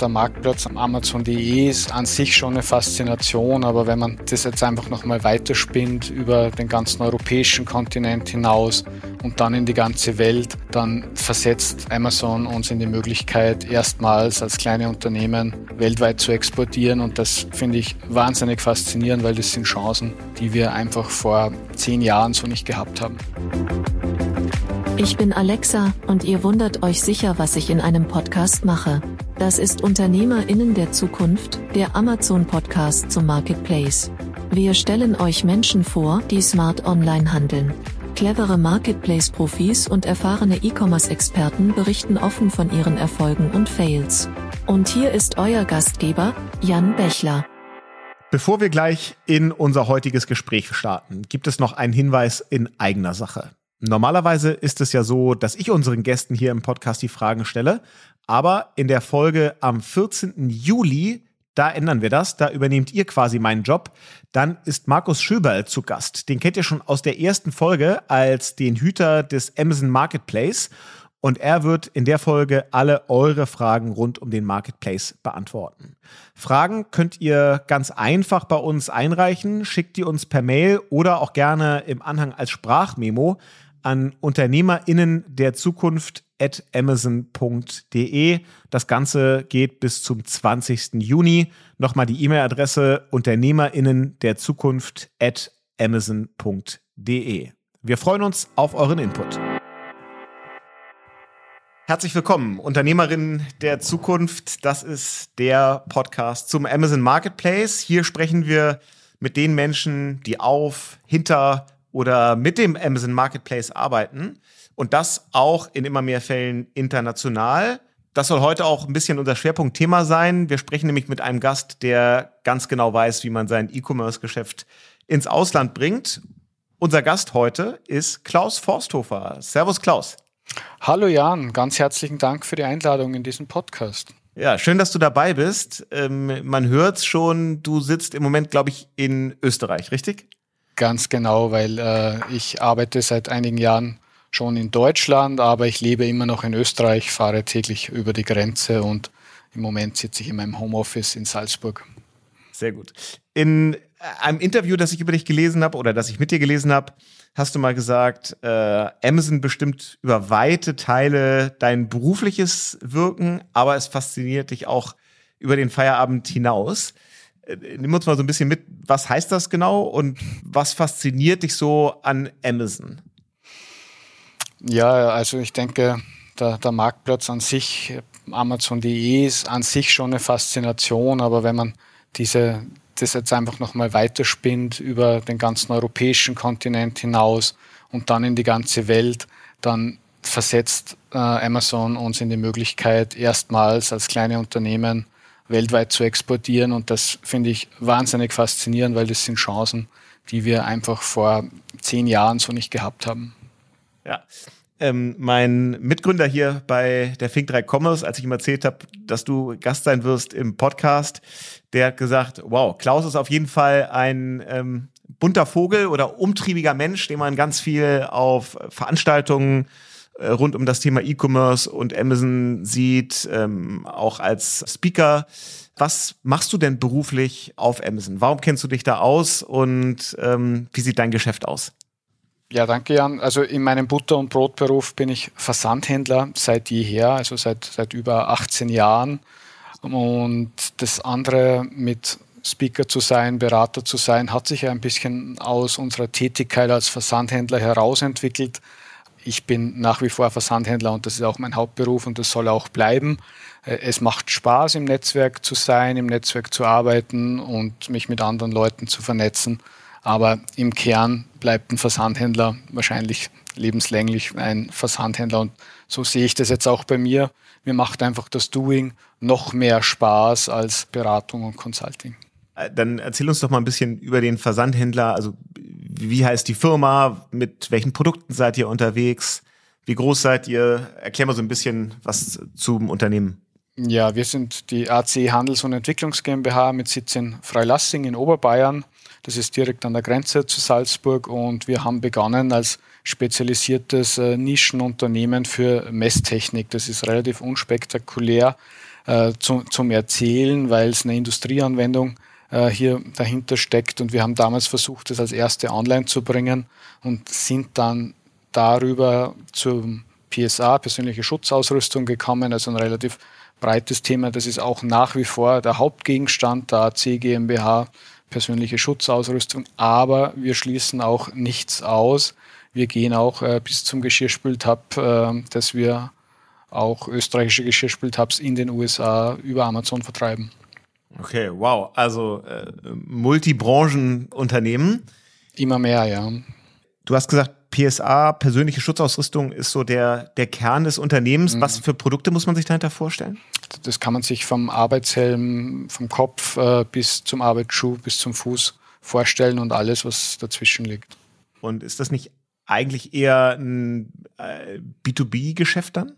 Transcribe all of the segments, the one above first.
der Marktplatz am Amazon.de ist an sich schon eine Faszination, aber wenn man das jetzt einfach nochmal weiterspinnt über den ganzen europäischen Kontinent hinaus und dann in die ganze Welt, dann versetzt Amazon uns in die Möglichkeit, erstmals als kleine Unternehmen weltweit zu exportieren und das finde ich wahnsinnig faszinierend, weil das sind Chancen, die wir einfach vor zehn Jahren so nicht gehabt haben. Ich bin Alexa und ihr wundert euch sicher, was ich in einem Podcast mache. Das ist Unternehmerinnen der Zukunft, der Amazon Podcast zum Marketplace. Wir stellen euch Menschen vor, die smart online handeln. Clevere Marketplace-Profis und erfahrene E-Commerce-Experten berichten offen von ihren Erfolgen und Fails. Und hier ist euer Gastgeber, Jan Bechler. Bevor wir gleich in unser heutiges Gespräch starten, gibt es noch einen Hinweis in eigener Sache. Normalerweise ist es ja so, dass ich unseren Gästen hier im Podcast die Fragen stelle, aber in der Folge am 14. Juli, da ändern wir das, da übernehmt ihr quasi meinen Job. Dann ist Markus Schöberl zu Gast. Den kennt ihr schon aus der ersten Folge als den Hüter des Amazon Marketplace. Und er wird in der Folge alle eure Fragen rund um den Marketplace beantworten. Fragen könnt ihr ganz einfach bei uns einreichen, schickt die uns per Mail oder auch gerne im Anhang als Sprachmemo an UnternehmerInnen der Zukunft at amazon.de. Das Ganze geht bis zum 20. Juni. Nochmal die E-Mail-Adresse UnternehmerInnen der Zukunft at amazon.de. Wir freuen uns auf euren Input. Herzlich willkommen, Unternehmerinnen der Zukunft. Das ist der Podcast zum Amazon Marketplace. Hier sprechen wir mit den Menschen, die auf, hinter oder mit dem Amazon Marketplace arbeiten und das auch in immer mehr Fällen international. Das soll heute auch ein bisschen unser Schwerpunktthema sein. Wir sprechen nämlich mit einem Gast, der ganz genau weiß, wie man sein E-Commerce-Geschäft ins Ausland bringt. Unser Gast heute ist Klaus Forsthofer. Servus Klaus. Hallo Jan, ganz herzlichen Dank für die Einladung in diesen Podcast. Ja, schön, dass du dabei bist. Ähm, man hört schon, du sitzt im Moment, glaube ich, in Österreich, richtig? Ganz genau, weil äh, ich arbeite seit einigen Jahren schon in Deutschland, aber ich lebe immer noch in Österreich, fahre täglich über die Grenze und im Moment sitze ich in meinem Homeoffice in Salzburg. Sehr gut. In einem Interview, das ich über dich gelesen habe oder das ich mit dir gelesen habe, hast du mal gesagt, äh, Amazon bestimmt über weite Teile dein berufliches Wirken, aber es fasziniert dich auch über den Feierabend hinaus. Äh, nimm uns mal so ein bisschen mit, was heißt das genau und was fasziniert dich so an Amazon? Ja, also ich denke, der, der Marktplatz an sich, Amazon.de ist an sich schon eine Faszination, aber wenn man diese, das jetzt einfach nochmal weiterspinnt über den ganzen europäischen Kontinent hinaus und dann in die ganze Welt, dann versetzt äh, Amazon uns in die Möglichkeit, erstmals als kleine Unternehmen weltweit zu exportieren. Und das finde ich wahnsinnig faszinierend, weil das sind Chancen, die wir einfach vor zehn Jahren so nicht gehabt haben. Ja. Ähm, mein Mitgründer hier bei der Fink 3 Commerce, als ich ihm erzählt habe, dass du Gast sein wirst im Podcast, der hat gesagt, wow, Klaus ist auf jeden Fall ein ähm, bunter Vogel oder umtriebiger Mensch, den man ganz viel auf Veranstaltungen rund um das Thema E-Commerce und Amazon sieht, ähm, auch als Speaker. Was machst du denn beruflich auf Amazon? Warum kennst du dich da aus und ähm, wie sieht dein Geschäft aus? Ja, danke Jan. Also in meinem Butter- und Brotberuf bin ich Versandhändler seit jeher, also seit, seit über 18 Jahren. Und das andere mit Speaker zu sein, Berater zu sein, hat sich ja ein bisschen aus unserer Tätigkeit als Versandhändler herausentwickelt ich bin nach wie vor Versandhändler und das ist auch mein Hauptberuf und das soll auch bleiben. Äh, es macht Spaß, im Netzwerk zu sein, im Netzwerk zu arbeiten und mich mit anderen Leuten zu vernetzen. Aber im Kern bleibt ein Versandhändler wahrscheinlich lebenslänglich ein Versandhändler. Und so sehe ich das jetzt auch bei mir. Mir macht einfach das Doing noch mehr Spaß als Beratung und Consulting. Äh, dann erzähl uns doch mal ein bisschen über den Versandhändler. Also wie heißt die Firma? Mit welchen Produkten seid ihr unterwegs? Wie groß seid ihr? Erklär mal so ein bisschen was zum Unternehmen. Ja, wir sind die AC Handels- und Entwicklungs GmbH mit Sitz in Freilassing in Oberbayern. Das ist direkt an der Grenze zu Salzburg und wir haben begonnen als spezialisiertes äh, Nischenunternehmen für Messtechnik. Das ist relativ unspektakulär äh, zu, zum Erzählen, weil es eine Industrieanwendung äh, hier dahinter steckt. Und wir haben damals versucht, das als erste online zu bringen und sind dann darüber zum PSA, persönliche Schutzausrüstung, gekommen, also ein relativ breites Thema. Das ist auch nach wie vor der Hauptgegenstand der AC GmbH, persönliche Schutzausrüstung. Aber wir schließen auch nichts aus. Wir gehen auch äh, bis zum Geschirrspültab, äh, dass wir auch österreichische Geschirrspültabs in den USA über Amazon vertreiben. Okay, wow. Also äh, Multibranchenunternehmen. Immer mehr, ja. Du hast gesagt, PSA, persönliche Schutzausrüstung, ist so der, der Kern des Unternehmens. Mhm. Was für Produkte muss man sich dahinter vorstellen? Das kann man sich vom Arbeitshelm, vom Kopf äh, bis zum Arbeitsschuh, bis zum Fuß vorstellen und alles, was dazwischen liegt. Und ist das nicht eigentlich eher ein äh, B2B-Geschäft dann?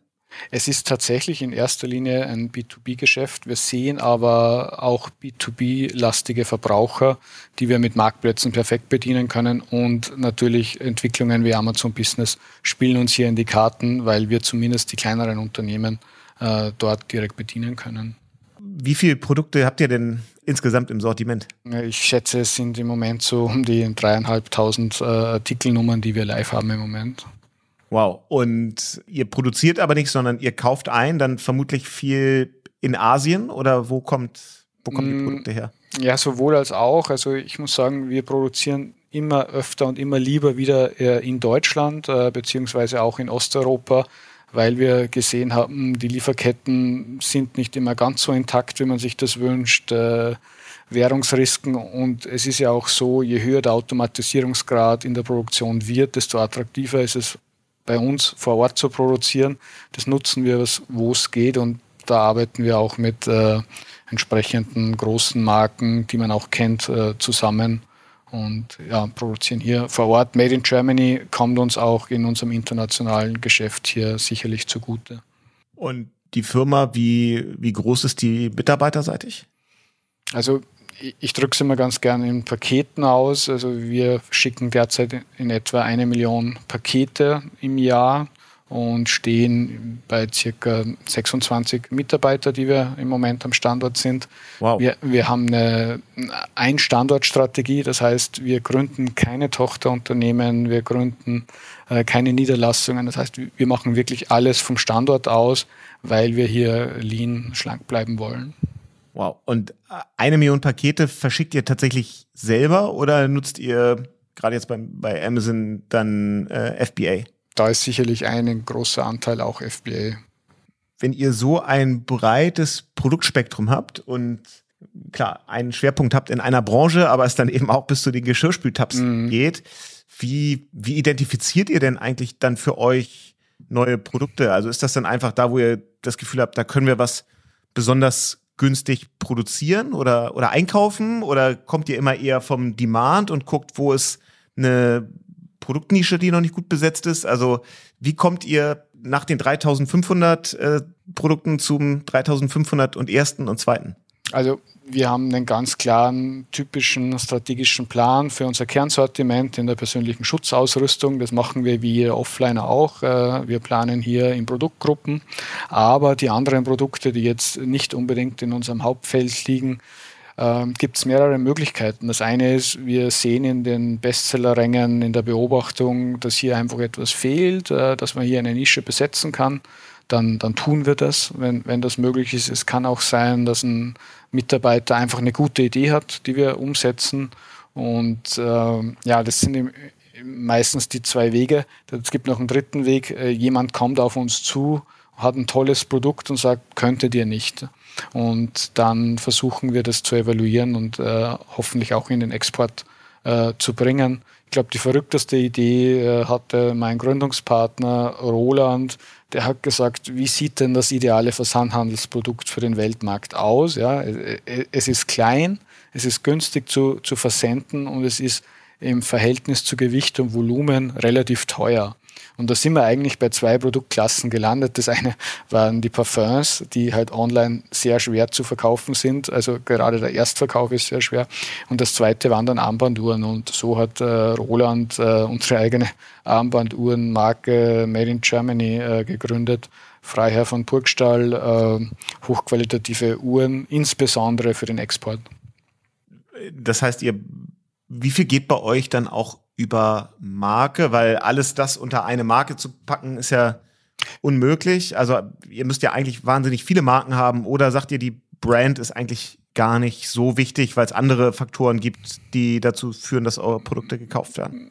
Es ist tatsächlich in erster Linie ein B2B-Geschäft. Wir sehen aber auch B2B-lastige Verbraucher, die wir mit Marktplätzen perfekt bedienen können. Und natürlich Entwicklungen wie Amazon Business spielen uns hier in die Karten, weil wir zumindest die kleineren Unternehmen äh, dort direkt bedienen können. Wie viele Produkte habt ihr denn insgesamt im Sortiment? Ich schätze, es sind im Moment so um die dreieinhalbtausend äh, Artikelnummern, die wir live haben im Moment. Wow. Und ihr produziert aber nicht, sondern ihr kauft ein, dann vermutlich viel in Asien oder wo kommt, wo kommen die mm, Produkte her? Ja, sowohl als auch. Also ich muss sagen, wir produzieren immer öfter und immer lieber wieder äh, in Deutschland, äh, beziehungsweise auch in Osteuropa, weil wir gesehen haben, die Lieferketten sind nicht immer ganz so intakt, wie man sich das wünscht. Äh, Währungsrisken und es ist ja auch so, je höher der Automatisierungsgrad in der Produktion wird, desto attraktiver ist es bei uns vor Ort zu produzieren. Das nutzen wir, wo es geht und da arbeiten wir auch mit äh, entsprechenden großen Marken, die man auch kennt, äh, zusammen und ja, produzieren hier vor Ort. Made in Germany kommt uns auch in unserem internationalen Geschäft hier sicherlich zugute. Und die Firma, wie, wie groß ist die mitarbeiterseitig? Also ich drücke es immer ganz gerne in Paketen aus. Also wir schicken derzeit in etwa eine Million Pakete im Jahr und stehen bei circa 26 Mitarbeiter, die wir im Moment am Standort sind. Wow. Wir, wir haben eine Ein-Standort-Strategie, das heißt, wir gründen keine Tochterunternehmen, wir gründen äh, keine Niederlassungen. Das heißt, wir machen wirklich alles vom Standort aus, weil wir hier lean schlank bleiben wollen. Wow. Und äh, eine Million Pakete verschickt ihr tatsächlich selber oder nutzt ihr gerade jetzt beim, bei Amazon dann äh, FBA? Da ist sicherlich ein großer Anteil auch FBA. Wenn ihr so ein breites Produktspektrum habt und klar, einen Schwerpunkt habt in einer Branche, aber es dann eben auch bis zu den Geschirrspültabs mhm. geht, wie, wie identifiziert ihr denn eigentlich dann für euch neue Produkte? Also ist das dann einfach da, wo ihr das Gefühl habt, da können wir was besonders günstig produzieren oder, oder einkaufen? Oder kommt ihr immer eher vom Demand und guckt, wo ist eine Produktnische, die noch nicht gut besetzt ist? Also wie kommt ihr nach den 3500 äh, Produkten zum 3500 und ersten und zweiten? Also wir haben einen ganz klaren, typischen strategischen Plan für unser Kernsortiment in der persönlichen Schutzausrüstung. Das machen wir wie Offliner auch. Äh, wir planen hier in Produktgruppen. Aber die anderen Produkte, die jetzt nicht unbedingt in unserem Hauptfeld liegen, ähm, gibt es mehrere Möglichkeiten. Das eine ist, wir sehen in den Bestsellerrängen, in der Beobachtung, dass hier einfach etwas fehlt, äh, dass man hier eine Nische besetzen kann dann, dann tun wir das, wenn, wenn das möglich ist. Es kann auch sein, dass ein Mitarbeiter einfach eine gute Idee hat, die wir umsetzen. Und äh, ja, das sind meistens die zwei Wege. Es gibt noch einen dritten Weg. Äh, jemand kommt auf uns zu, hat ein tolles Produkt und sagt, könnte dir nicht. Und dann versuchen wir das zu evaluieren und äh, hoffentlich auch in den Export äh, zu bringen. Ich glaube, die verrückteste Idee äh, hatte mein Gründungspartner Roland. Der hat gesagt, wie sieht denn das ideale Versandhandelsprodukt für den Weltmarkt aus? Ja, es ist klein, es ist günstig zu, zu versenden und es ist im Verhältnis zu Gewicht und Volumen relativ teuer. Und da sind wir eigentlich bei zwei Produktklassen gelandet. Das eine waren die Parfums, die halt online sehr schwer zu verkaufen sind. Also gerade der Erstverkauf ist sehr schwer. Und das zweite waren dann Armbanduhren. Und so hat äh, Roland äh, unsere eigene Armbanduhrenmarke Made in Germany äh, gegründet, Freiherr von Burgstall, äh, hochqualitative Uhren, insbesondere für den Export. Das heißt, ihr, wie viel geht bei euch dann auch über Marke? Weil alles das unter eine Marke zu packen, ist ja unmöglich. Also ihr müsst ja eigentlich wahnsinnig viele Marken haben oder sagt ihr, die Brand ist eigentlich gar nicht so wichtig, weil es andere Faktoren gibt, die dazu führen, dass eure Produkte gekauft werden?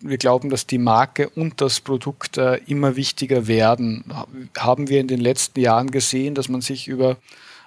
Wir glauben, dass die Marke und das Produkt äh, immer wichtiger werden. Haben wir in den letzten Jahren gesehen, dass man sich über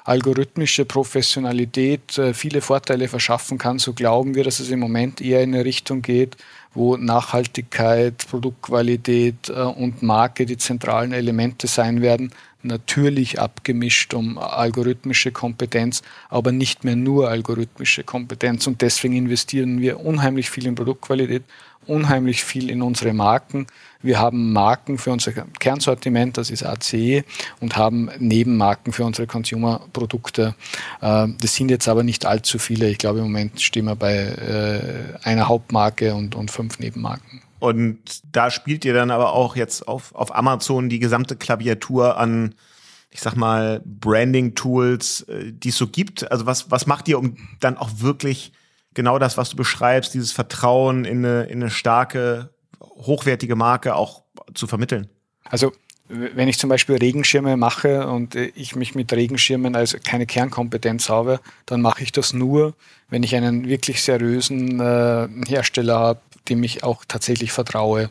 algorithmische Professionalität äh, viele Vorteile verschaffen kann, so glauben wir, dass es im Moment eher in eine Richtung geht, wo Nachhaltigkeit, Produktqualität äh, und Marke die zentralen Elemente sein werden, natürlich abgemischt um algorithmische Kompetenz, aber nicht mehr nur algorithmische Kompetenz. Und deswegen investieren wir unheimlich viel in Produktqualität, unheimlich viel in unsere Marken. Wir haben Marken für unser Kernsortiment, das ist ACE, und haben Nebenmarken für unsere Consumer-Produkte. Äh, das sind jetzt aber nicht allzu viele. Ich glaube, im Moment stehen wir bei äh, einer Hauptmarke und, und fünf Nebenmarken. Und da spielt ihr dann aber auch jetzt auf, auf Amazon die gesamte Klaviatur an, ich sag mal, Branding-Tools, äh, die es so gibt. Also was, was macht ihr, um dann auch wirklich genau das, was du beschreibst, dieses Vertrauen in eine, in eine starke, hochwertige Marke auch zu vermitteln? Also wenn ich zum Beispiel Regenschirme mache und äh, ich mich mit Regenschirmen als keine Kernkompetenz habe, dann mache ich das nur, wenn ich einen wirklich seriösen äh, Hersteller habe, dem ich auch tatsächlich vertraue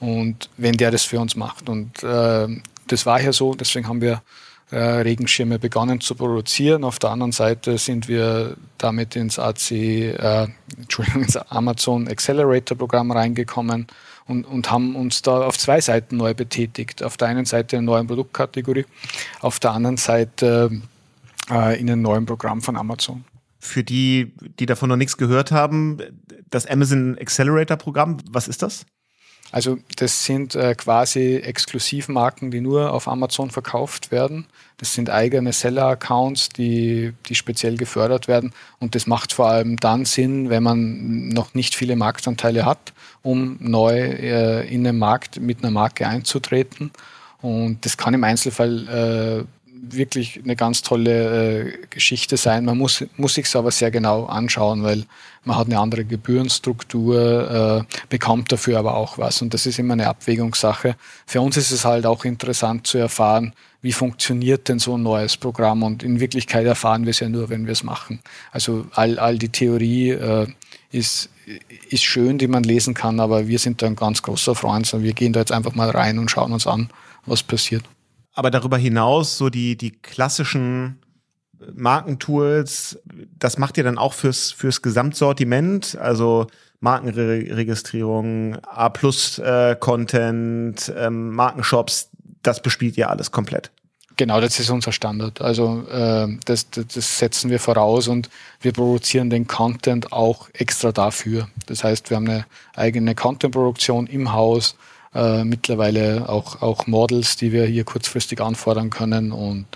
und wenn der das für uns macht. Und äh, das war ja so, deswegen haben wir äh, Regenschirme begonnen zu produzieren. Auf der anderen Seite sind wir damit ins AC, äh, Entschuldigung, ins Amazon Accelerator Programm reingekommen und, und haben uns da auf zwei Seiten neu betätigt. Auf der einen Seite eine neue Produktkategorie, auf der anderen Seite äh, in einem neuen Programm von Amazon. Für die, die davon noch nichts gehört haben, das Amazon Accelerator Programm, was ist das? Also das sind äh, quasi Exklusivmarken, die nur auf Amazon verkauft werden. Das sind eigene Seller-Accounts, die, die speziell gefördert werden. Und das macht vor allem dann Sinn, wenn man noch nicht viele Marktanteile hat, um neu äh, in den Markt mit einer Marke einzutreten. Und das kann im Einzelfall äh, wirklich eine ganz tolle äh, Geschichte sein. Man muss, muss sich aber sehr genau anschauen, weil man hat eine andere Gebührenstruktur, äh, bekommt dafür aber auch was. Und das ist immer eine Abwägungssache. Für uns ist es halt auch interessant zu erfahren, wie funktioniert denn so ein neues Programm? Und in Wirklichkeit erfahren wir es ja nur, wenn wir es machen. Also all, all die Theorie äh, ist, ist schön, die man lesen kann, aber wir sind da ein ganz großer Freund. Und wir gehen da jetzt einfach mal rein und schauen uns an, was passiert. Aber darüber hinaus, so die, die klassischen Markentools, das macht ihr dann auch fürs, fürs Gesamtsortiment, also Markenregistrierung, A-Plus-Content, äh, ähm, Markenshops, das bespielt ihr alles komplett. Genau, das ist unser Standard. Also äh, das, das, das setzen wir voraus und wir produzieren den Content auch extra dafür. Das heißt, wir haben eine eigene Content-Produktion im Haus, äh, mittlerweile auch, auch Models, die wir hier kurzfristig anfordern können und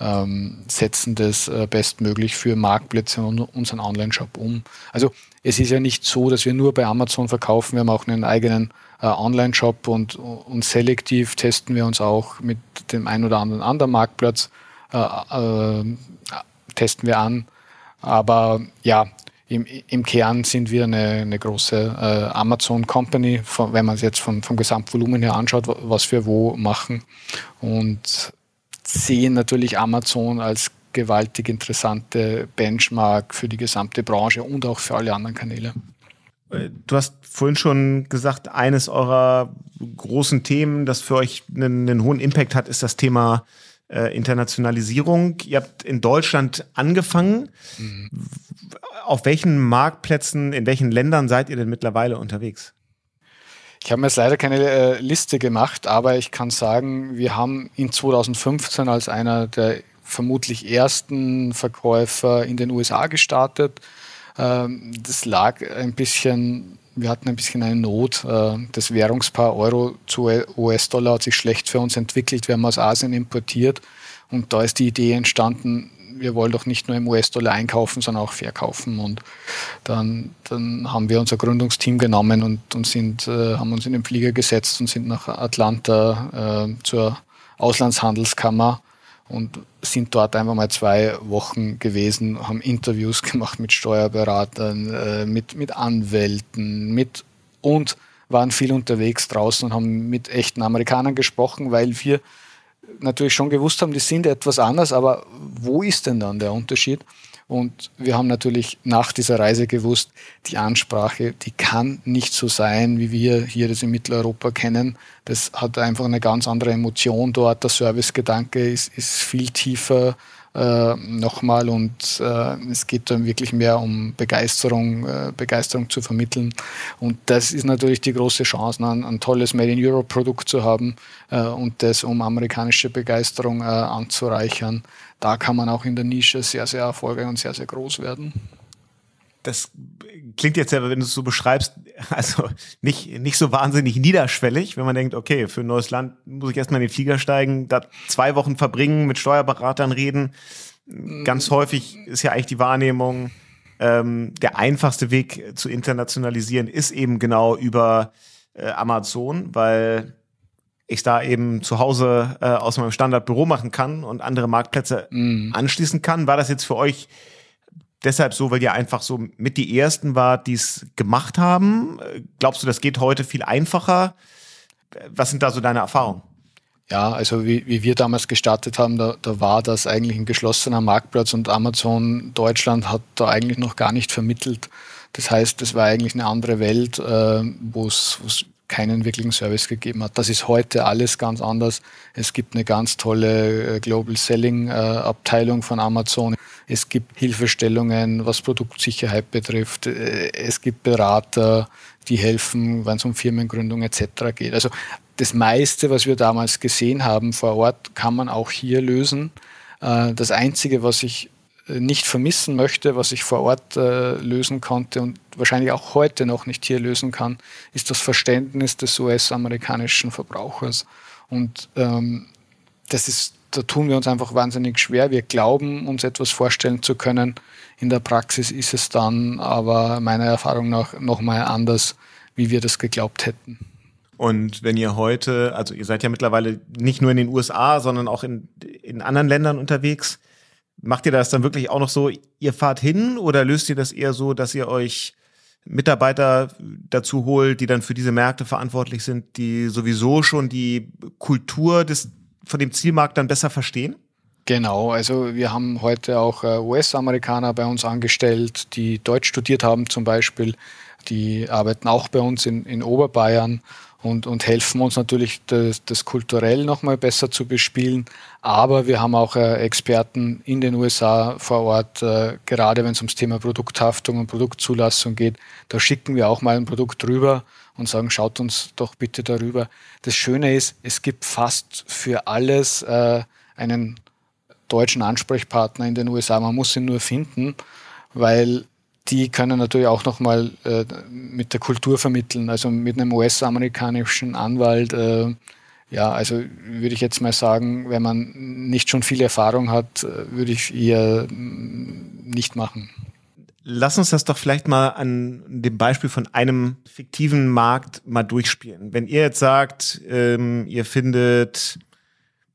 ähm, setzen das äh, bestmöglich für Marktplätze und unseren Online-Shop um. Also es ist ja nicht so, dass wir nur bei Amazon verkaufen, wir haben auch einen eigenen äh, Online-Shop und, und selektiv testen wir uns auch mit dem ein oder anderen anderen Marktplatz, äh, äh, testen wir an. Aber ja, im, im Kern sind wir eine, eine große äh, Amazon Company, von, wenn man es jetzt vom, vom Gesamtvolumen her anschaut, was wir wo machen. Und sehen natürlich Amazon als gewaltig interessante Benchmark für die gesamte Branche und auch für alle anderen Kanäle. Du hast vorhin schon gesagt, eines eurer großen Themen, das für euch einen, einen hohen Impact hat, ist das Thema äh, Internationalisierung. Ihr habt in Deutschland angefangen. Mhm. Auf welchen Marktplätzen, in welchen Ländern seid ihr denn mittlerweile unterwegs? Ich habe mir jetzt leider keine äh, Liste gemacht, aber ich kann sagen, wir haben in 2015 als einer der vermutlich ersten Verkäufer in den USA gestartet. Ähm, das lag ein bisschen, wir hatten ein bisschen eine Not. Äh, das Währungspaar Euro zu US-Dollar hat sich schlecht für uns entwickelt. Wir haben aus Asien importiert und da ist die Idee entstanden, wir wollen doch nicht nur im US-Dollar einkaufen, sondern auch verkaufen. Und dann, dann haben wir unser Gründungsteam genommen und, und sind, äh, haben uns in den Flieger gesetzt und sind nach Atlanta äh, zur Auslandshandelskammer und sind dort einfach mal zwei Wochen gewesen, haben Interviews gemacht mit Steuerberatern, äh, mit, mit Anwälten, mit und waren viel unterwegs draußen und haben mit echten Amerikanern gesprochen, weil wir natürlich schon gewusst haben, die sind etwas anders, aber wo ist denn dann der Unterschied? Und wir haben natürlich nach dieser Reise gewusst, die Ansprache, die kann nicht so sein, wie wir hier das in Mitteleuropa kennen. Das hat einfach eine ganz andere Emotion dort. Der Servicegedanke ist, ist viel tiefer äh, nochmal und äh, es geht dann wirklich mehr um Begeisterung, äh, Begeisterung zu vermitteln. Und das ist natürlich die große Chance, ne, ein, ein tolles Made in Europe Produkt zu haben äh, und das um amerikanische Begeisterung äh, anzureichern. Da kann man auch in der Nische sehr, sehr erfolgreich und sehr, sehr groß werden das klingt jetzt ja, wenn du es so beschreibst, also nicht, nicht so wahnsinnig niederschwellig, wenn man denkt, okay, für ein neues Land muss ich erstmal in den Flieger steigen, da zwei Wochen verbringen, mit Steuerberatern reden. Ganz häufig ist ja eigentlich die Wahrnehmung, ähm, der einfachste Weg zu internationalisieren ist eben genau über äh, Amazon, weil ich da eben zu Hause äh, aus meinem Standardbüro machen kann und andere Marktplätze mm. anschließen kann. War das jetzt für euch deshalb so, weil ihr einfach so mit die ersten wart, die es gemacht haben? Glaubst du, das geht heute viel einfacher? Was sind da so deine Erfahrungen? Ja, also wie, wie wir damals gestartet haben, da, da war das eigentlich ein geschlossener Marktplatz und Amazon Deutschland hat da eigentlich noch gar nicht vermittelt. Das heißt, das war eigentlich eine andere Welt, äh, wo es keinen wirklichen Service gegeben hat. Das ist heute alles ganz anders. Es gibt eine ganz tolle äh, Global Selling äh, Abteilung von Amazon. Es gibt Hilfestellungen, was Produktsicherheit betrifft. Äh, es gibt Berater, die helfen, wenn es um Firmengründung etc. geht. Also das meiste, was wir damals gesehen haben vor Ort, kann man auch hier lösen. Das Einzige, was ich nicht vermissen möchte, was ich vor Ort äh, lösen konnte und wahrscheinlich auch heute noch nicht hier lösen kann, ist das Verständnis des US-amerikanischen Verbrauchers. Und ähm, das ist, da tun wir uns einfach wahnsinnig schwer. Wir glauben, uns etwas vorstellen zu können. In der Praxis ist es dann aber meiner Erfahrung nach nochmal anders, wie wir das geglaubt hätten. Und wenn ihr heute, also ihr seid ja mittlerweile nicht nur in den USA, sondern auch in, in anderen Ländern unterwegs, Macht ihr das dann wirklich auch noch so, ihr fahrt hin oder löst ihr das eher so, dass ihr euch Mitarbeiter dazu holt, die dann für diese Märkte verantwortlich sind, die sowieso schon die Kultur des, von dem Zielmarkt dann besser verstehen? Genau, also wir haben heute auch äh, US-Amerikaner bei uns angestellt, die Deutsch studiert haben zum Beispiel. Die arbeiten auch bei uns in, in Oberbayern und, und helfen uns natürlich, das, das kulturell nochmal besser zu bespielen. Aber wir haben auch äh, Experten in den USA vor Ort, äh, gerade wenn es ums Thema Produkthaftung und Produktzulassung geht. Da schicken wir auch mal ein Produkt rüber und sagen, schaut uns doch bitte darüber. Das Schöne ist, es gibt fast für alles äh, einen deutschen Ansprechpartner in den USA. Man muss ihn nur finden, weil die können natürlich auch nochmal äh, mit der Kultur vermitteln, also mit einem US-amerikanischen Anwalt. Äh, ja, also würde ich jetzt mal sagen, wenn man nicht schon viel Erfahrung hat, äh, würde ich eher mm, nicht machen. Lass uns das doch vielleicht mal an dem Beispiel von einem fiktiven Markt mal durchspielen. Wenn ihr jetzt sagt, ähm, ihr findet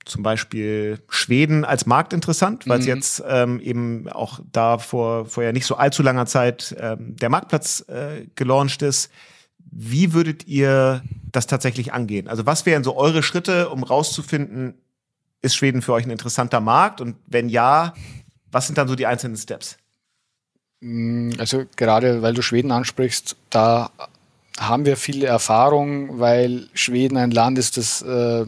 zum Beispiel Schweden als Markt interessant, weil es mhm. jetzt ähm, eben auch da vor, vor ja nicht so allzu langer Zeit ähm, der Marktplatz äh, gelauncht ist. Wie würdet ihr das tatsächlich angehen? Also was wären so eure Schritte, um rauszufinden, ist Schweden für euch ein interessanter Markt? Und wenn ja, was sind dann so die einzelnen Steps? Mm, also gerade weil du Schweden ansprichst, da haben wir viele Erfahrung, weil Schweden ein Land ist, das äh,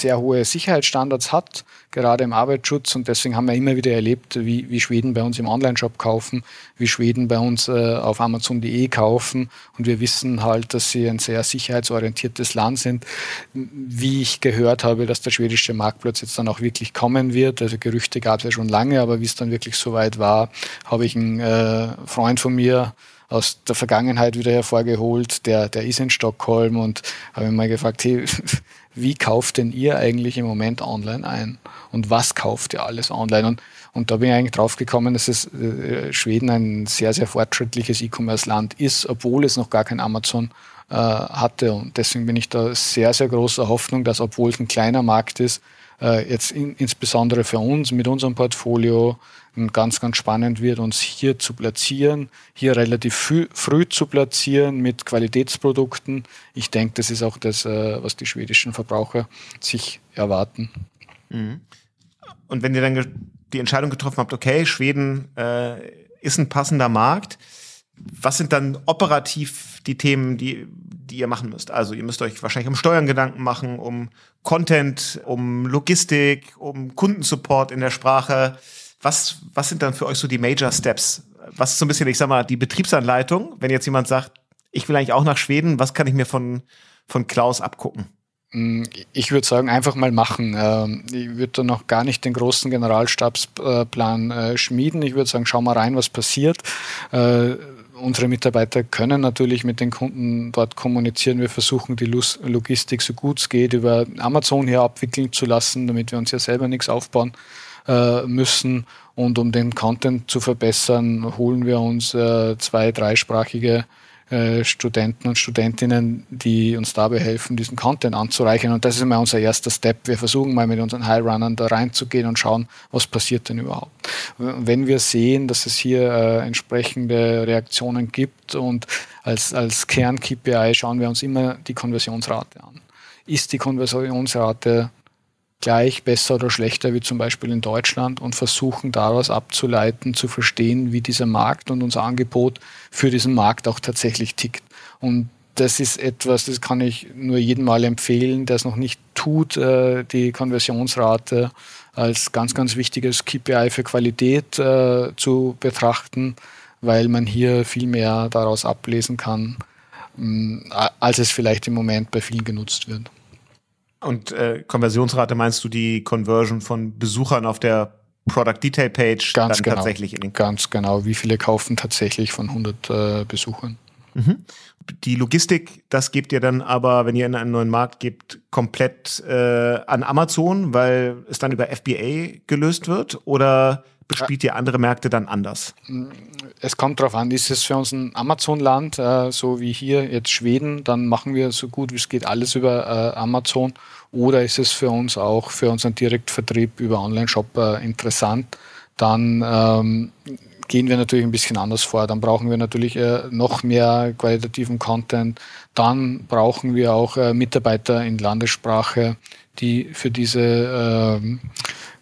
sehr hohe Sicherheitsstandards hat, gerade im Arbeitsschutz. Und deswegen haben wir immer wieder erlebt, wie, wie Schweden bei uns im Online-Shop kaufen, wie Schweden bei uns äh, auf Amazon.de kaufen. Und wir wissen halt, dass sie ein sehr sicherheitsorientiertes Land sind. Wie ich gehört habe, dass der schwedische Marktplatz jetzt dann auch wirklich kommen wird. Also Gerüchte gab es ja schon lange, aber wie es dann wirklich soweit war, habe ich einen äh, Freund von mir, aus der Vergangenheit wieder hervorgeholt, der, der ist in Stockholm und habe ihn mal gefragt, hey, wie kauft denn ihr eigentlich im Moment online ein? Und was kauft ihr alles online? Und, und da bin ich eigentlich drauf gekommen, dass es äh, Schweden ein sehr, sehr fortschrittliches E-Commerce-Land ist, obwohl es noch gar kein Amazon äh, hatte. Und deswegen bin ich da sehr, sehr großer Hoffnung, dass obwohl es ein kleiner Markt ist, äh, jetzt in, insbesondere für uns mit unserem Portfolio ganz, ganz spannend wird, uns hier zu platzieren, hier relativ früh, früh zu platzieren mit Qualitätsprodukten. Ich denke, das ist auch das, äh, was die schwedischen Verbraucher sich erwarten. Mhm. Und wenn ihr dann die Entscheidung getroffen habt, okay, Schweden äh, ist ein passender Markt, was sind dann operativ die Themen, die, die ihr machen müsst? Also ihr müsst euch wahrscheinlich um Steuern Gedanken machen, um Content, um Logistik, um Kundensupport in der Sprache. Was, was sind dann für euch so die Major Steps? Was ist so ein bisschen, ich sag mal, die Betriebsanleitung, wenn jetzt jemand sagt, ich will eigentlich auch nach Schweden, was kann ich mir von, von Klaus abgucken? Mm, ich würde sagen, einfach mal machen. Ähm, ich würde da noch gar nicht den großen Generalstabsplan äh, schmieden. Ich würde sagen, schau mal rein, was passiert. Äh, unsere Mitarbeiter können natürlich mit den Kunden dort kommunizieren. Wir versuchen die Logistik so gut es geht über Amazon hier abwickeln zu lassen, damit wir uns ja selber nichts aufbauen äh, müssen. Und um den Content zu verbessern, holen wir uns zwei, dreisprachige äh, Studenten und Studentinnen, die uns dabei helfen, diesen Content anzureichern. Und das ist mal unser erster Step. Wir versuchen mal mit unseren High-Runnern da reinzugehen und schauen, was passiert denn überhaupt. Wenn wir sehen, dass es hier äh, entsprechende Reaktionen gibt und als, als Kern-KPI schauen wir uns immer die Konversionsrate an. Ist die Konversionsrate gleich, besser oder schlechter wie zum Beispiel in Deutschland und versuchen daraus abzuleiten, zu verstehen, wie dieser Markt und unser Angebot für diesen Markt auch tatsächlich tickt. Und das ist etwas, das kann ich nur jedem Mal empfehlen, der es noch nicht tut, äh, die Konversionsrate als ganz, ganz wichtiges KPI für Qualität äh, zu betrachten, weil man hier viel mehr daraus ablesen kann, als es vielleicht im Moment bei vielen genutzt wird. Und äh, Konversionsrate meinst du die Conversion von Besuchern auf der Product Detail Page ganz dann genau, tatsächlich in den Ganz genau. Wie viele kaufen tatsächlich von 100 äh, Besuchern? Mhm. Die Logistik, das gebt ihr dann aber, wenn ihr in einen neuen Markt gebt, komplett äh, an Amazon, weil es dann über FBA gelöst wird? Oder bespielt ihr andere Märkte dann anders? Es kommt darauf an, ist es für uns ein Amazon-Land, äh, so wie hier jetzt Schweden, dann machen wir so gut wie es geht alles über äh, Amazon. Oder ist es für uns auch für unseren Direktvertrieb über Online-Shop äh, interessant? Dann ähm, gehen wir natürlich ein bisschen anders vor. Dann brauchen wir natürlich äh, noch mehr qualitativen Content. Dann brauchen wir auch äh, Mitarbeiter in Landessprache, die für diese äh,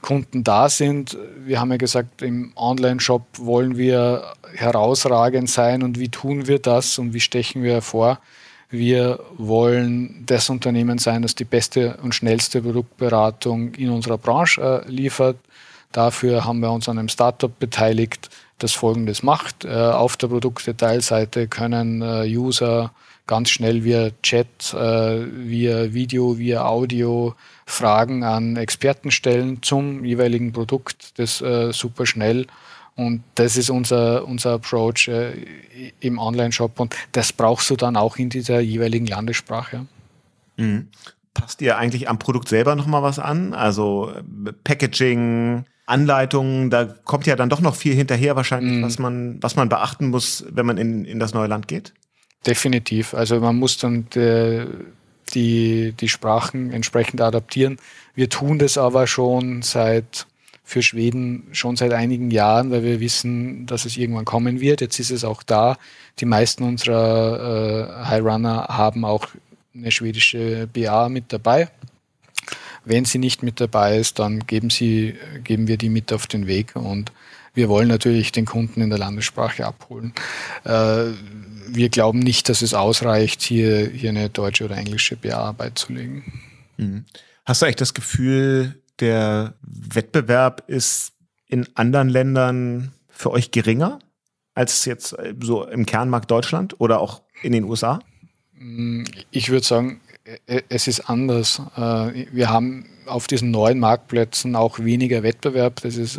Kunden da sind. Wir haben ja gesagt, im Online-Shop wollen wir herausragend sein und wie tun wir das und wie stechen wir hervor? Wir wollen das Unternehmen sein, das die beste und schnellste Produktberatung in unserer Branche äh, liefert. Dafür haben wir uns an einem Startup beteiligt, das Folgendes macht. Äh, auf der Produktdetailseite können äh, User ganz schnell via Chat, äh, via Video, via Audio Fragen an Experten stellen zum jeweiligen Produkt, das äh, super schnell. Und das ist unser, unser Approach äh, im Online-Shop und das brauchst du dann auch in dieser jeweiligen Landessprache. Mhm. Passt ihr eigentlich am Produkt selber nochmal was an? Also äh, Packaging, Anleitungen, da kommt ja dann doch noch viel hinterher wahrscheinlich, mhm. was man, was man beachten muss, wenn man in, in das neue Land geht. Definitiv. Also man muss dann äh, die, die Sprachen entsprechend adaptieren. Wir tun das aber schon seit für Schweden schon seit einigen Jahren, weil wir wissen, dass es irgendwann kommen wird. Jetzt ist es auch da. Die meisten unserer äh, High Runner haben auch eine schwedische BA mit dabei. Wenn sie nicht mit dabei ist, dann geben, sie, geben wir die mit auf den Weg und wir wollen natürlich den Kunden in der Landessprache abholen. Äh, wir glauben nicht, dass es ausreicht, hier, hier eine deutsche oder englische BA beizulegen. Mhm. Hast du eigentlich das Gefühl, der Wettbewerb ist in anderen Ländern für euch geringer als jetzt äh, so im Kernmarkt Deutschland oder auch in den USA? Mm, ich würde sagen, e, es ist anders. Äh, wir haben auf diesen neuen Marktplätzen auch weniger Wettbewerb. Das ist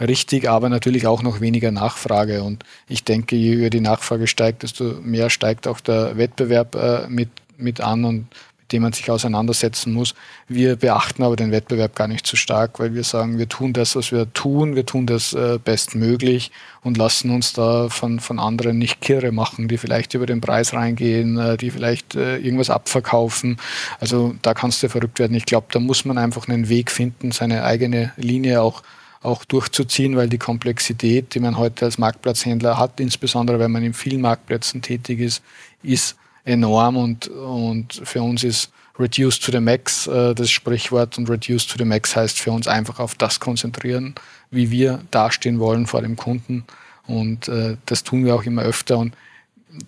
richtig, aber natürlich auch noch weniger Nachfrage. Und ich denke, je höher die Nachfrage steigt, desto mehr steigt auch der Wettbewerb mit, mit an. Und mit dem man sich auseinandersetzen muss. Wir beachten aber den Wettbewerb gar nicht so stark, weil wir sagen, wir tun das, was wir tun, wir tun das äh, bestmöglich und lassen uns da von, von anderen nicht kirre machen, die vielleicht über den Preis reingehen, äh, die vielleicht äh, irgendwas abverkaufen. Also da kannst du verrückt werden. Ich glaube, da muss man einfach einen Weg finden, seine eigene Linie auch auch durchzuziehen, weil die Komplexität, die man heute als Marktplatzhändler hat, insbesondere wenn man in vielen Marktplätzen tätig ist, ist enorm und, und für uns ist Reduce to the Max äh, das Sprichwort und Reduce to the Max heißt für uns einfach auf das konzentrieren, wie wir dastehen wollen vor dem Kunden. Und äh, das tun wir auch immer öfter. Und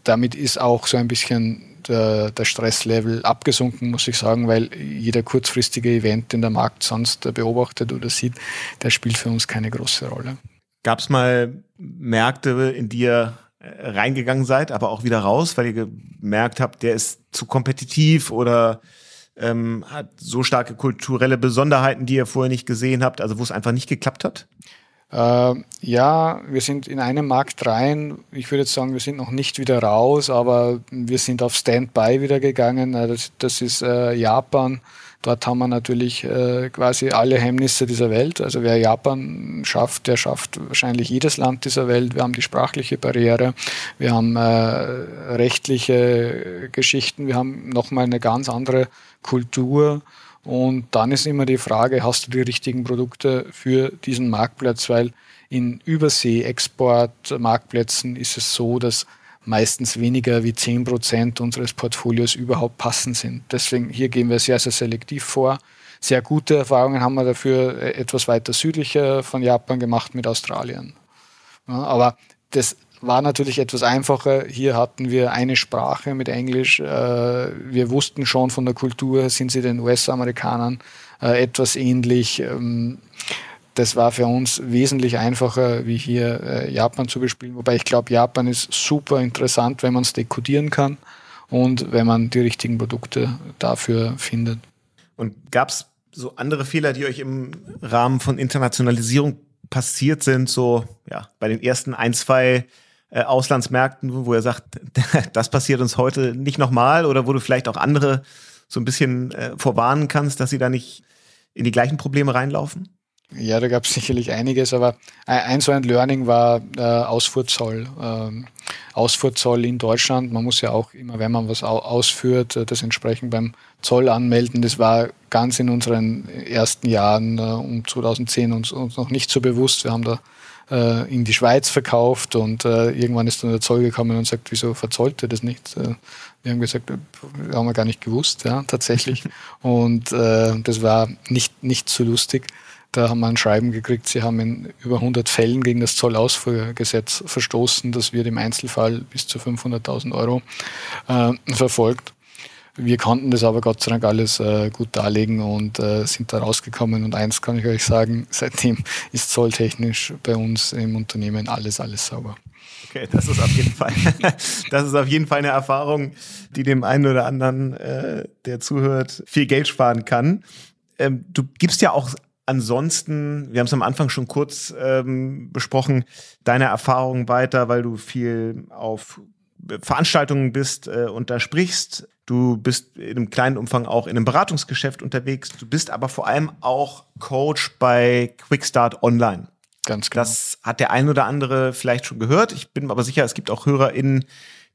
damit ist auch so ein bisschen der, der, Stresslevel abgesunken, muss ich sagen, weil jeder kurzfristige Event, den der Markt sonst beobachtet oder sieht, der spielt für uns keine große Rolle. Gab es mal Märkte, in die ihr äh, reingegangen seid, aber auch wieder raus, weil ihr gemerkt habt, der ist zu kompetitiv oder ähm, hat so starke kulturelle Besonderheiten, die ihr vorher nicht gesehen habt, also wo es einfach nicht geklappt hat? Äh, ja, wir sind in einem Markt rein. Ich würde jetzt sagen, wir sind noch nicht wieder raus, aber wir sind auf Standby wieder gegangen. Äh, das, das ist äh, Japan. Dort haben wir natürlich äh, quasi alle Hemmnisse dieser Welt. Also wer Japan schafft, der schafft wahrscheinlich jedes Land dieser Welt. Wir haben die sprachliche Barriere, wir haben äh, rechtliche Geschichten, wir haben nochmal eine ganz andere Kultur. Und dann ist immer die Frage, hast du die richtigen Produkte für diesen Marktplatz? Weil in Übersee-Export-Marktplätzen ist es so, dass meistens weniger wie 10 Prozent unseres Portfolios überhaupt passend sind. Deswegen hier gehen wir sehr, sehr selektiv vor. Sehr gute Erfahrungen haben wir dafür etwas weiter südlicher von Japan gemacht mit Australien. Ja, aber das war natürlich etwas einfacher. Hier hatten wir eine Sprache mit Englisch. Äh, wir wussten schon von der Kultur, sind sie den US-Amerikanern äh, etwas ähnlich. Ähm, das war für uns wesentlich einfacher, wie hier äh, Japan zu bespielen. Wobei ich glaube, Japan ist super interessant, wenn man es dekodieren kann und wenn man die richtigen Produkte dafür findet. Und gab es so andere Fehler, die euch im Rahmen von Internationalisierung passiert sind, so ja, bei den ersten ein, zwei äh, Auslandsmärkten, wo er sagt, das passiert uns heute nicht nochmal oder wo du vielleicht auch andere so ein bisschen äh, vorwarnen kannst, dass sie da nicht in die gleichen Probleme reinlaufen? Ja, da gab es sicherlich einiges, aber ein so ein Learning war äh, Ausfuhrzoll. Ähm, Ausfuhrzoll in Deutschland. Man muss ja auch immer, wenn man was ausführt, äh, das entsprechend beim Zoll anmelden. Das war ganz in unseren ersten Jahren äh, um 2010 uns, uns noch nicht so bewusst. Wir haben da äh, in die Schweiz verkauft und äh, irgendwann ist dann der Zoll gekommen und sagt, wieso verzollt ihr das nicht? Äh, wir haben gesagt, äh, haben wir gar nicht gewusst, ja, tatsächlich. und äh, das war nicht, nicht so lustig. Da haben wir ein Schreiben gekriegt, sie haben in über 100 Fällen gegen das Zollausfuhrgesetz verstoßen. Das wird im Einzelfall bis zu 500.000 Euro äh, verfolgt. Wir konnten das aber Gott sei Dank alles äh, gut darlegen und äh, sind da rausgekommen. Und eins kann ich euch sagen, seitdem ist zolltechnisch bei uns im Unternehmen alles, alles sauber. Okay, das ist auf jeden Fall, das ist auf jeden Fall eine Erfahrung, die dem einen oder anderen, äh, der zuhört, viel Geld sparen kann. Ähm, du gibst ja auch ansonsten, wir haben es am Anfang schon kurz ähm, besprochen, deine Erfahrungen weiter, weil du viel auf Veranstaltungen bist äh, und da sprichst. Du bist in einem kleinen Umfang auch in einem Beratungsgeschäft unterwegs. Du bist aber vor allem auch Coach bei Quickstart Online. Ganz genau. Das hat der ein oder andere vielleicht schon gehört. Ich bin aber sicher, es gibt auch HörerInnen,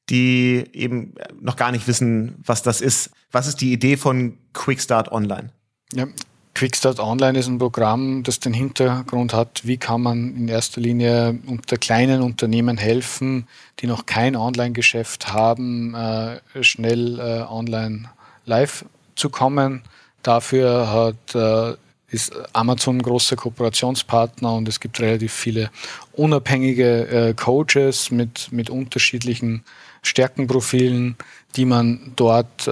die eben noch gar nicht wissen, was das ist. Was ist die Idee von Quickstart Online? Ja, Quickstart Online ist ein Programm, das den Hintergrund hat, wie kann man in erster Linie unter kleinen Unternehmen helfen, die noch kein Online-Geschäft haben, äh, schnell äh, online live zu kommen. Dafür hat, äh, ist Amazon ein großer Kooperationspartner und es gibt relativ viele unabhängige Coaches mit, mit unterschiedlichen Stärkenprofilen, die man dort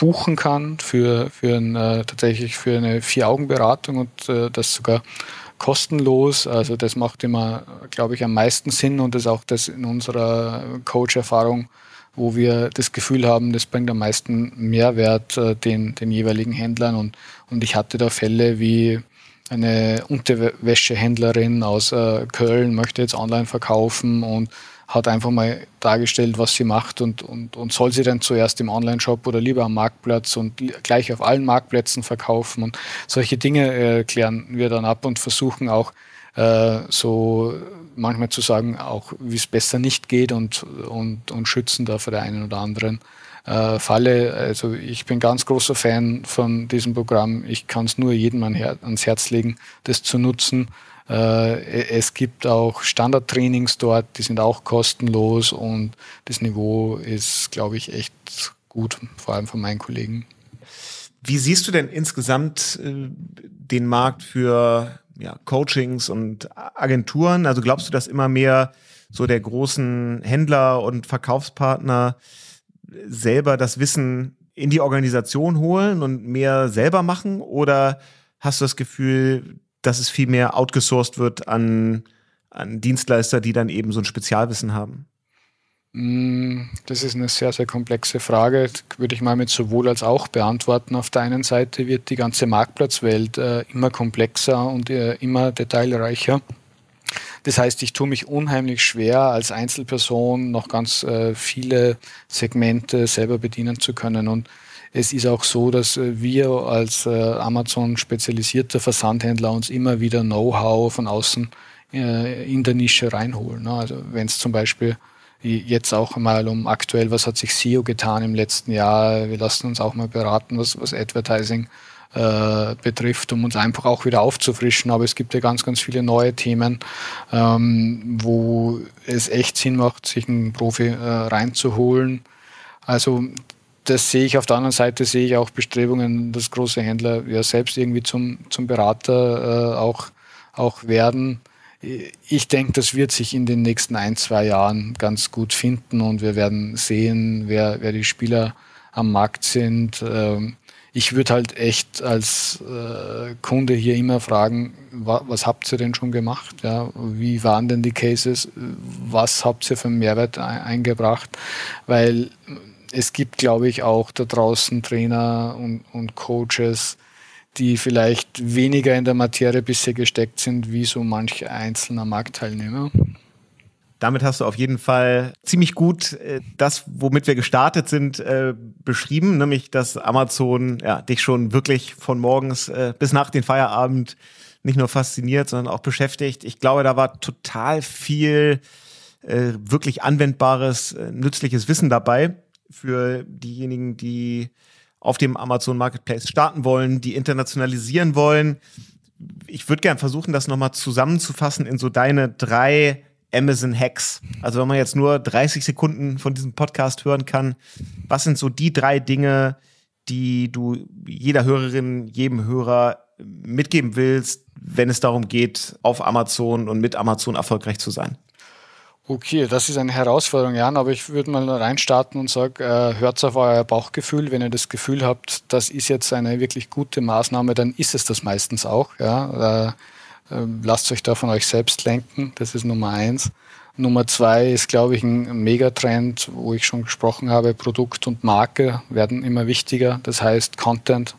buchen kann für, für ein, äh, tatsächlich für eine Vier-Augen-Beratung und äh, das sogar kostenlos. Also das macht immer, glaube ich, am meisten Sinn und das ist auch das in unserer Coach-Erfahrung, wo wir das Gefühl haben, das bringt am meisten Mehrwert äh, den, den jeweiligen Händlern. Und, und ich hatte da Fälle wie eine Unterwäschehändlerin aus äh, Köln möchte jetzt online verkaufen und hat einfach mal dargestellt, was sie macht und, und, und soll sie denn zuerst im Online-Shop oder lieber am Marktplatz und gleich auf allen Marktplätzen verkaufen und solche Dinge äh, klären wir dann ab und versuchen auch äh, so manchmal zu sagen, auch wie es besser nicht geht und, und, und schützen da für den einen oder anderen äh, Falle. Also ich bin ganz großer Fan von diesem Programm. Ich kann es nur jedem ans Herz legen, das zu nutzen. Äh, es gibt auch Standardtrainings dort, die sind auch kostenlos und das Niveau ist, glaube ich, echt gut, vor allem von meinen Kollegen. Wie siehst du denn insgesamt äh, den Markt für ja, Coachings und Agenturen? Also glaubst du, dass immer mehr so der großen Händler und Verkaufspartner selber das Wissen in die Organisation holen und mehr selber machen? Oder hast du das Gefühl, dass es viel mehr outgesourced wird an, an Dienstleister, die dann eben so ein Spezialwissen haben? Mm, das ist eine sehr, sehr komplexe Frage. Das würde ich mal mit sowohl als auch beantworten. Auf der einen Seite wird die ganze Marktplatzwelt äh, immer komplexer und äh, immer detailreicher. Das heißt, ich tue mich unheimlich schwer, als Einzelperson noch ganz äh, viele Segmente selber bedienen zu können. Und es ist auch so, dass äh, wir als äh, Amazon spezialisierter Versandhändler uns immer wieder Know-how von außen äh, in der Nische reinholen. Ne? Also wenn es zum Beispiel jetzt auch mal um aktuell, was hat sich SEO getan im letzten Jahr, wir lassen uns auch mal beraten, was, was Advertising betrifft, um uns einfach auch wieder aufzufrischen. Aber es gibt ja ganz, ganz viele neue Themen, ähm, wo es echt Sinn macht, sich einen Profi äh, reinzuholen. Also das sehe ich auf der anderen Seite, sehe ich auch Bestrebungen, dass große Händler ja selbst irgendwie zum, zum Berater äh, auch, auch werden. Ich denke, das wird sich in den nächsten ein, zwei Jahren ganz gut finden und wir werden sehen, wer, wer die Spieler am Markt sind. Ähm, ich würde halt echt als äh, Kunde hier immer fragen, wa, was habt ihr denn schon gemacht? Wie waren denn die Cases? Was habt ihr für einen Mehrwert ein, eingebracht? Weil es gibt, glaube ich, auch da draußen Trainer und, und Coaches, die vielleicht weniger in der Materie bisher gesteckt sind, wie so manch einzelner Marktteilnehmer. Damit hast du auf jeden Fall ziemlich gut äh, das, womit wir gestartet sind, äh, beschrieben, nämlich dass Amazon ja, dich schon wirklich von morgens äh, bis nach den Feierabend nicht nur fasziniert, sondern auch beschäftigt. Ich glaube, da war total viel äh, wirklich anwendbares, äh, nützliches Wissen dabei für diejenigen, die auf dem Amazon Marketplace starten wollen, die internationalisieren wollen. Ich würde gern versuchen, das nochmal zusammenzufassen in so deine drei Amazon Hacks. Also wenn man jetzt nur 30 Sekunden von diesem Podcast hören kann, was sind so die drei Dinge, die du jeder Hörerin, jedem Hörer mitgeben willst, wenn es darum geht, auf Amazon und mit Amazon erfolgreich zu sein? Okay, das ist eine Herausforderung, Jan, aber ich würde mal reinstarten und sagen, äh, hört auf euer Bauchgefühl. Wenn ihr das Gefühl habt, das ist jetzt eine wirklich gute Maßnahme, dann ist es das meistens auch. Ja? Äh, ähm, lasst euch da von euch selbst lenken, das ist Nummer eins. Nummer zwei ist, glaube ich, ein Megatrend, wo ich schon gesprochen habe, Produkt und Marke werden immer wichtiger. Das heißt, Content,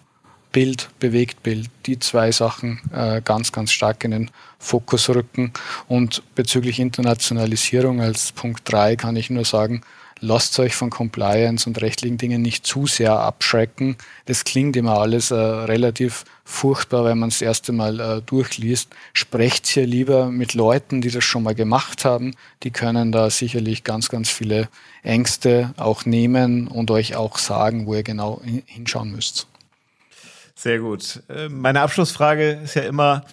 Bild, Bewegtbild, die zwei Sachen äh, ganz, ganz stark in den Fokus rücken. Und bezüglich Internationalisierung als Punkt drei kann ich nur sagen, lasst euch von Compliance und rechtlichen Dingen nicht zu sehr abschrecken. Das klingt immer alles äh, relativ furchtbar, wenn man es das erste Mal äh, durchliest. Sprecht hier lieber mit Leuten, die das schon mal gemacht haben. Die können da sicherlich ganz, ganz viele Ängste auch nehmen und euch auch sagen, wo ihr genau hinschauen müsst. Sehr gut. Äh, meine Abschlussfrage ist ja immer,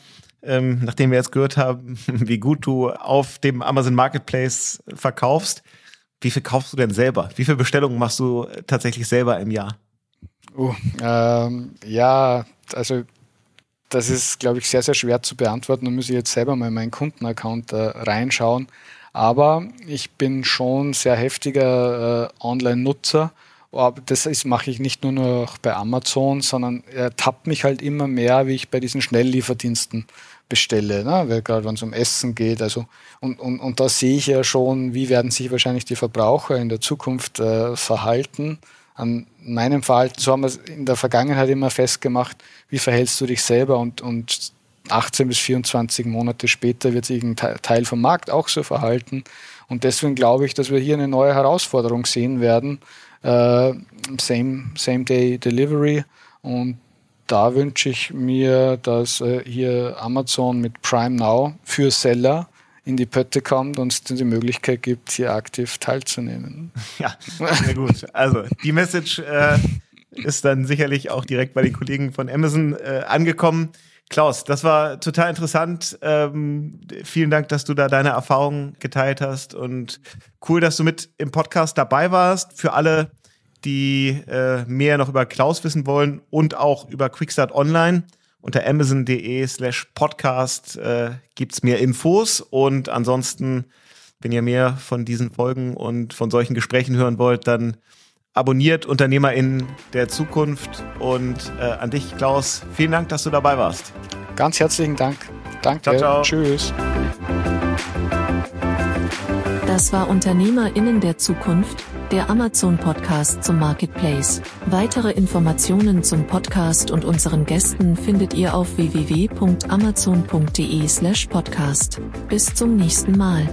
ähm, nachdem wir jetzt gehört haben, wie gut du auf dem Amazon Marketplace verkaufst, wie viel kaufst du denn selber? Wie viele Bestellungen machst du tatsächlich selber im Jahr? Uh, ähm, ja, also das ist, glaube ich, sehr, sehr schwer zu beantworten. Da muss ich jetzt selber mal in meinen Kundenaccount äh, reinschauen. Aber ich bin schon sehr heftiger äh, Online-Nutzer. Das mache ich nicht nur noch bei Amazon, sondern er tappt mich halt immer mehr, wie ich bei diesen Schnelllieferdiensten bestelle, ne? gerade wenn es um Essen geht. Also, und, und, und da sehe ich ja schon, wie werden sich wahrscheinlich die Verbraucher in der Zukunft äh, verhalten. An meinem Verhalten, so haben wir es in der Vergangenheit immer festgemacht, wie verhältst du dich selber und, und 18 bis 24 Monate später wird sich ein Teil vom Markt auch so verhalten. Und deswegen glaube ich, dass wir hier eine neue Herausforderung sehen werden. Äh, same, same Day Delivery. Und da wünsche ich mir, dass äh, hier Amazon mit Prime Now für Seller in die Pötte kommt und es die Möglichkeit gibt, hier aktiv teilzunehmen. Ja, sehr gut. Also die Message äh, ist dann sicherlich auch direkt bei den Kollegen von Amazon äh, angekommen. Klaus, das war total interessant. Ähm, vielen Dank, dass du da deine Erfahrungen geteilt hast und cool, dass du mit im Podcast dabei warst. Für alle, die äh, mehr noch über Klaus wissen wollen und auch über Quickstart Online, unter amazon.de slash podcast äh, gibt mehr Infos und ansonsten, wenn ihr mehr von diesen Folgen und von solchen Gesprächen hören wollt, dann abonniert UnternehmerInnen der Zukunft. Und äh, an dich, Klaus, vielen Dank, dass du dabei warst. Ganz herzlichen Dank. Danke. Ciao, ciao. Tschüss. Das war UnternehmerInnen der Zukunft, der Amazon-Podcast zum Marketplace. Weitere Informationen zum Podcast und unseren Gästen findet ihr auf www.amazon.de/podcast. Bis zum nächsten Mal.